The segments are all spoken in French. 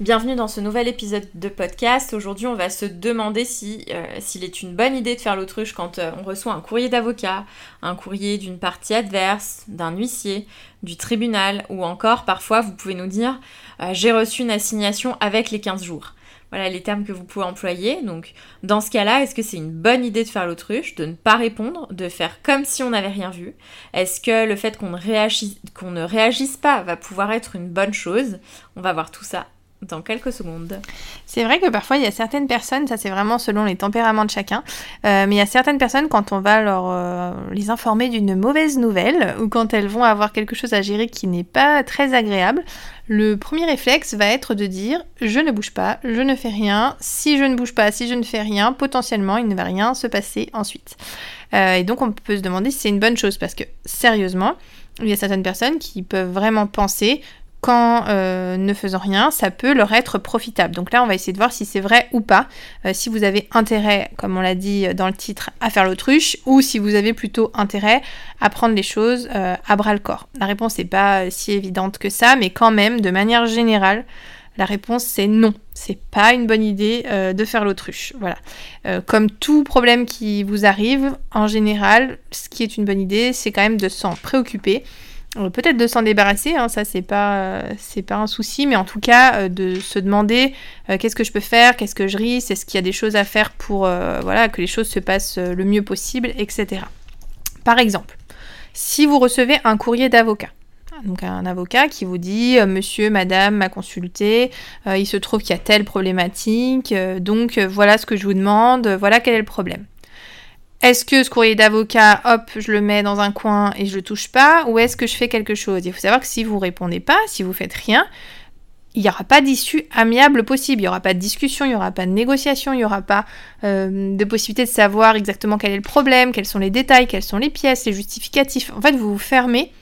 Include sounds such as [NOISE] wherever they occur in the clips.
Bienvenue dans ce nouvel épisode de podcast. Aujourd'hui, on va se demander si euh, s'il est une bonne idée de faire l'autruche quand euh, on reçoit un courrier d'avocat, un courrier d'une partie adverse, d'un huissier, du tribunal ou encore parfois vous pouvez nous dire euh, j'ai reçu une assignation avec les 15 jours. Voilà les termes que vous pouvez employer. Donc dans ce cas-là, est-ce que c'est une bonne idée de faire l'autruche, de ne pas répondre, de faire comme si on n'avait rien vu? Est-ce que le fait qu'on ne, réagisse, qu'on ne réagisse pas va pouvoir être une bonne chose? On va voir tout ça dans quelques secondes. C'est vrai que parfois il y a certaines personnes, ça c'est vraiment selon les tempéraments de chacun, euh, mais il y a certaines personnes quand on va leur euh, les informer d'une mauvaise nouvelle ou quand elles vont avoir quelque chose à gérer qui n'est pas très agréable, le premier réflexe va être de dire je ne bouge pas, je ne fais rien. Si je ne bouge pas, si je ne fais rien, potentiellement il ne va rien se passer ensuite. Euh, et donc on peut se demander si c'est une bonne chose parce que sérieusement, il y a certaines personnes qui peuvent vraiment penser qu'en euh, ne faisant rien, ça peut leur être profitable. Donc là, on va essayer de voir si c'est vrai ou pas, euh, si vous avez intérêt, comme on l'a dit dans le titre, à faire l'autruche, ou si vous avez plutôt intérêt à prendre les choses euh, à bras le corps. La réponse n'est pas si évidente que ça, mais quand même, de manière générale, la réponse c'est non. C'est pas une bonne idée de faire l'autruche. Voilà. comme tout problème qui vous arrive, en général, ce qui est une bonne idée, c'est quand même de s'en préoccuper peut-être de s'en débarrasser, hein, ça c'est pas c'est pas un souci, mais en tout cas euh, de se demander euh, qu'est-ce que je peux faire, qu'est-ce que je risque, est-ce qu'il y a des choses à faire pour euh, voilà que les choses se passent le mieux possible, etc. Par exemple, si vous recevez un courrier d'avocat, donc un avocat qui vous dit Monsieur, Madame m'a consulté, il se trouve qu'il y a telle problématique, donc voilà ce que je vous demande, voilà quel est le problème. Est-ce que ce courrier d'avocat, hop, je le mets dans un coin et je le touche pas Ou est-ce que je fais quelque chose? Il faut savoir que si vous répondez pas, si vous faites rien, il n'y aura pas d'issue amiable possible. Il n'y aura pas de discussion, il n'y aura pas de négociation, il n'y aura pas euh, de possibilité de savoir exactement quel est le problème, quels sont les détails, quelles sont les pièces, les justificatifs. En fait, vous vous fermez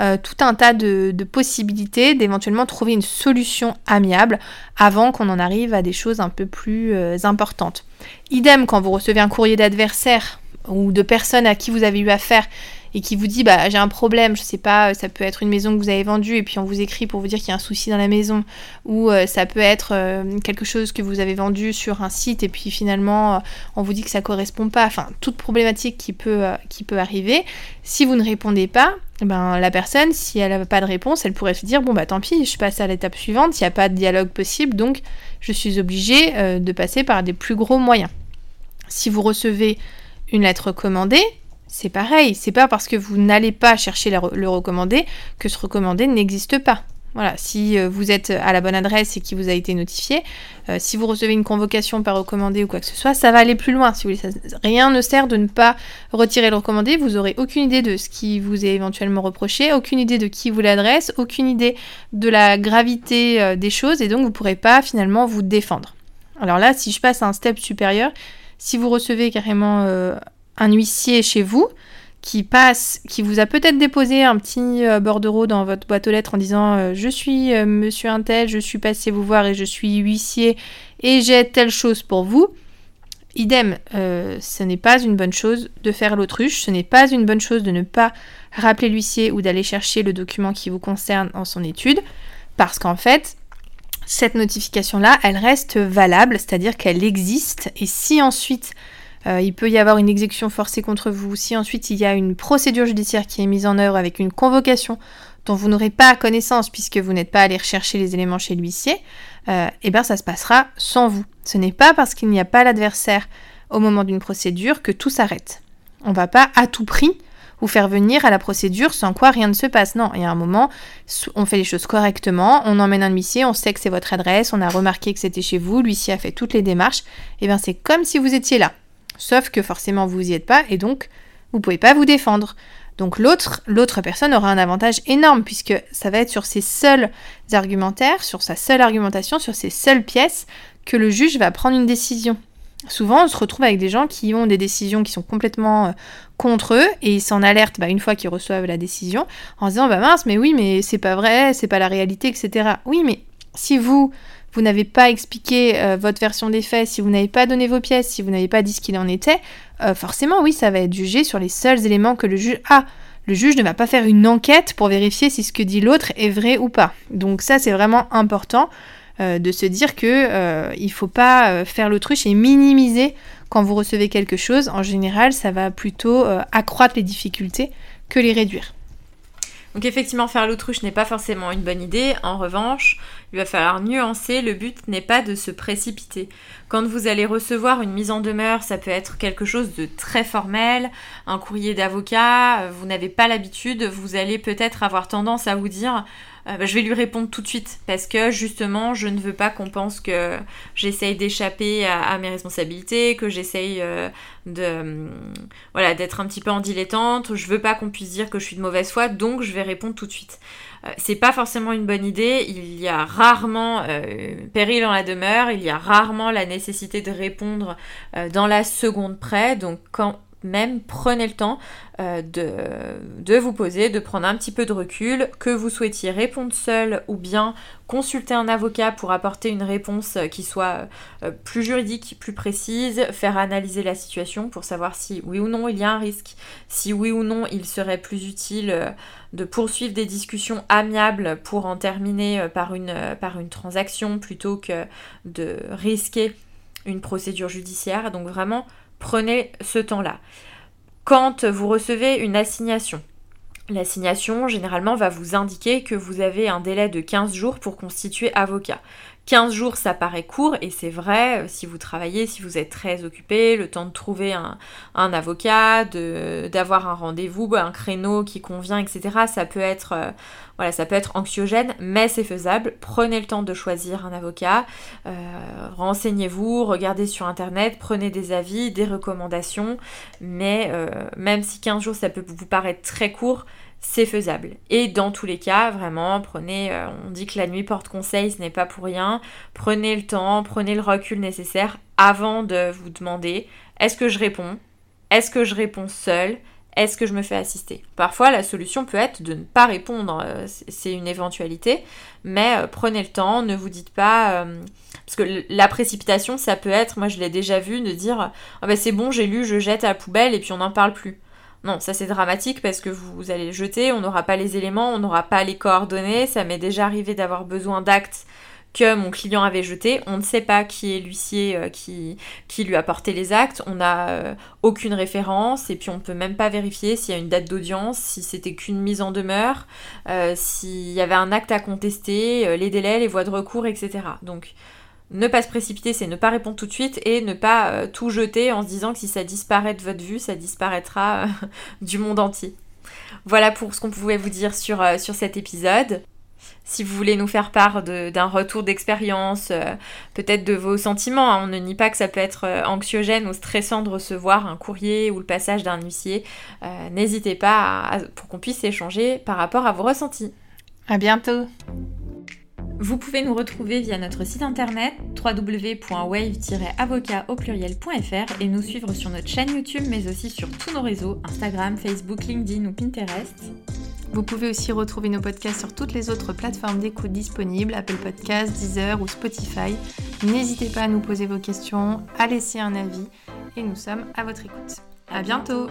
euh, tout un tas de, possibilités d'éventuellement trouver une solution amiable avant qu'on en arrive à des choses un peu plus euh, importantes. Idem quand vous recevez un courrier d'adversaire ou de personnes à qui vous avez eu affaire et qui vous dit bah j'ai un problème, je sais pas, ça peut être une maison que vous avez vendue et puis on vous écrit pour vous dire qu'il y a un souci dans la maison ou euh, ça peut être euh, quelque chose que vous avez vendu sur un site et puis finalement euh, on vous dit que ça correspond pas, enfin toute problématique qui peut qui peut arriver. Si vous ne répondez pas, ben la personne si elle n'a pas de réponse, elle pourrait se dire bon bah tant pis, je passe à l'étape suivante, il n'y a pas de dialogue possible donc je suis obligée de passer par des plus gros moyens. Si vous recevez une lettre recommandée, c'est pareil. C'est pas parce que vous n'allez pas chercher le recommandé que ce recommandé n'existe pas. Voilà, si euh, vous êtes à la bonne adresse et qui vous a été notifié, euh, si vous recevez une convocation par recommandé ou quoi que ce soit, ça va aller plus loin. Si rien ne sert de ne pas retirer le recommandé. Vous aurez aucune idée de ce qui vous est éventuellement reproché, aucune idée de qui vous l'adresse, aucune idée de la gravité euh, des choses, et donc vous ne pourrez pas finalement vous défendre. Alors là, si je passe à un step supérieur, si vous recevez carrément euh, un huissier chez vous qui passe, qui vous a peut-être déposé un petit euh, bordereau dans votre boîte aux lettres en disant euh, je suis monsieur Intel, je suis passé vous voir et je suis huissier et j'ai telle chose pour vous. Idem, ce n'est pas une bonne chose de faire l'autruche, ce n'est pas une bonne chose de ne pas rappeler l'huissier ou d'aller chercher le document qui vous concerne en son étude, parce qu'en fait, cette notification-là, elle reste valable, c'est-à-dire qu'elle existe. Et si ensuite euh, il peut y avoir une exécution forcée contre vous, si ensuite il y a une procédure judiciaire qui est mise en œuvre avec une convocation dont vous n'aurez pas connaissance puisque vous n'êtes pas allé rechercher les éléments chez l'huissier, euh, eh bien ça se passera sans vous. Ce n'est pas parce qu'il n'y a pas l'adversaire au moment d'une procédure que tout s'arrête. On ne va pas à tout prix ou faire venir à la procédure sans quoi rien ne se passe. Non, il y a un moment, on fait les choses correctement, on emmène un huissier, on sait que c'est votre adresse, on a remarqué que c'était chez vous, l'huissier a fait toutes les démarches, et bien c'est comme si vous étiez là. Sauf que forcément vous n'y êtes pas et donc vous ne pouvez pas vous défendre. Donc l'autre, l'autre personne aura un avantage énorme puisque ça va être sur ses seuls argumentaires, sur sa seule argumentation, sur ses seules pièces que le juge va prendre une décision. Souvent on se retrouve avec des gens qui ont des décisions qui sont complètement euh, contre eux et ils s'en alertent bah, une fois qu'ils reçoivent la décision en se disant bah mince mais oui mais c'est pas vrai, c'est pas la réalité etc. Oui mais si vous vous n'avez pas expliqué euh, votre version des faits, si vous n'avez pas donné vos pièces, si vous n'avez pas dit ce qu'il en était, euh, forcément oui ça va être jugé sur les seuls éléments que le juge a. Le juge ne va pas faire une enquête pour vérifier si ce que dit l'autre est vrai ou pas. Donc ça c'est vraiment important. Euh, de se dire que euh, il faut pas euh, faire l'autruche et minimiser quand vous recevez quelque chose. En général, ça va plutôt accroître les difficultés que les réduire. Donc effectivement, faire l'autruche n'est pas forcément une bonne idée. En revanche, il va falloir nuancer. Le but n'est pas de se précipiter. Quand vous allez recevoir une mise en demeure, ça peut être quelque chose de très formel, un courrier d'avocat, vous n'avez pas l'habitude, vous allez peut-être avoir tendance à vous dire euh, bah, je vais lui répondre tout de suite parce que justement je ne veux pas qu'on pense que j'essaye d'échapper à, mes responsabilités, que j'essaye euh, de euh, voilà d'être un petit peu en dilettante, je veux pas qu'on puisse dire que je suis de mauvaise foi, donc je vais répondre tout de suite. c'est pas forcément une bonne idée, il y a rarement péril dans la demeure, il y a rarement la nécessité de répondre dans la seconde près, donc quand même prenez le temps euh, de, vous poser, de prendre un petit peu de recul, que vous souhaitiez répondre seul ou bien consulter un avocat pour apporter une réponse qui soit euh, plus juridique, plus précise, faire analyser la situation pour savoir si oui ou non il y a un risque, si oui ou non il serait plus utile euh, de poursuivre des discussions amiables pour en terminer par une transaction plutôt que de risquer une procédure judiciaire. Donc vraiment, prenez ce temps-là. Quand vous recevez une assignation, l'assignation généralement va vous indiquer que vous avez un délai de 15 jours pour constituer avocat. 15 jours, ça paraît court et c'est vrai, euh, si vous travaillez, si vous êtes très occupé, le temps de trouver un, avocat, d'avoir un rendez-vous, un créneau qui convient, etc. Ça peut être, euh, voilà, ça peut être anxiogène, mais c'est faisable. Prenez le temps de choisir un avocat, euh, renseignez-vous, regardez sur internet, prenez des avis, des recommandations, mais même si 15 jours, ça peut vous paraître très court, c'est faisable. Et dans tous les cas, vraiment, prenez, euh, on dit que la nuit porte conseil, ce n'est pas pour rien. Prenez le temps, prenez le recul nécessaire avant de vous demander est-ce que je réponds? Est-ce que je réponds seul est-ce que je me fais assister? Parfois, la solution peut être de ne pas répondre, euh, c'est une éventualité, mais euh, prenez le temps, ne vous dites pas... parce que la précipitation, ça peut être, moi je l'ai déjà vu, de dire ben c'est bon, j'ai lu, je jette à la poubelle et puis on n'en parle plus. Non, ça c'est dramatique parce que vous allez le jeter, on n'aura pas les éléments, on n'aura pas les coordonnées. Ça m'est déjà arrivé d'avoir besoin d'actes que mon client avait jetés. On ne sait pas qui est l'huissier euh, qui, qui lui a porté les actes. On n'a euh, aucune référence et puis on ne peut même pas vérifier s'il y a une date d'audience, si c'était qu'une mise en demeure, euh, s'il y avait un acte à contester, les délais, les voies de recours, etc. Donc ne pas se précipiter, c'est ne pas répondre tout de suite et ne pas euh, tout jeter en se disant que si ça disparaît de votre vue, ça disparaîtra euh, [LAUGHS] du monde entier. Voilà pour ce qu'on pouvait vous dire sur, euh, sur cet épisode. Si vous voulez nous faire part d'un retour d'expérience, peut-être de vos sentiments, hein, on ne nie pas que ça peut être anxiogène ou stressant de recevoir un courrier ou le passage d'un huissier, n'hésitez pas pour qu'on puisse échanger par rapport à vos ressentis. À bientôt vous pouvez nous retrouver via notre site internet www.wave-avocat et nous suivre sur notre chaîne YouTube mais aussi sur tous nos réseaux Instagram, Facebook, LinkedIn ou Pinterest. Vous pouvez aussi retrouver nos podcasts sur toutes les autres plateformes d'écoute disponibles, Apple Podcasts, Deezer ou Spotify. N'hésitez pas à nous poser vos questions, à laisser un avis et nous sommes à votre écoute. À bientôt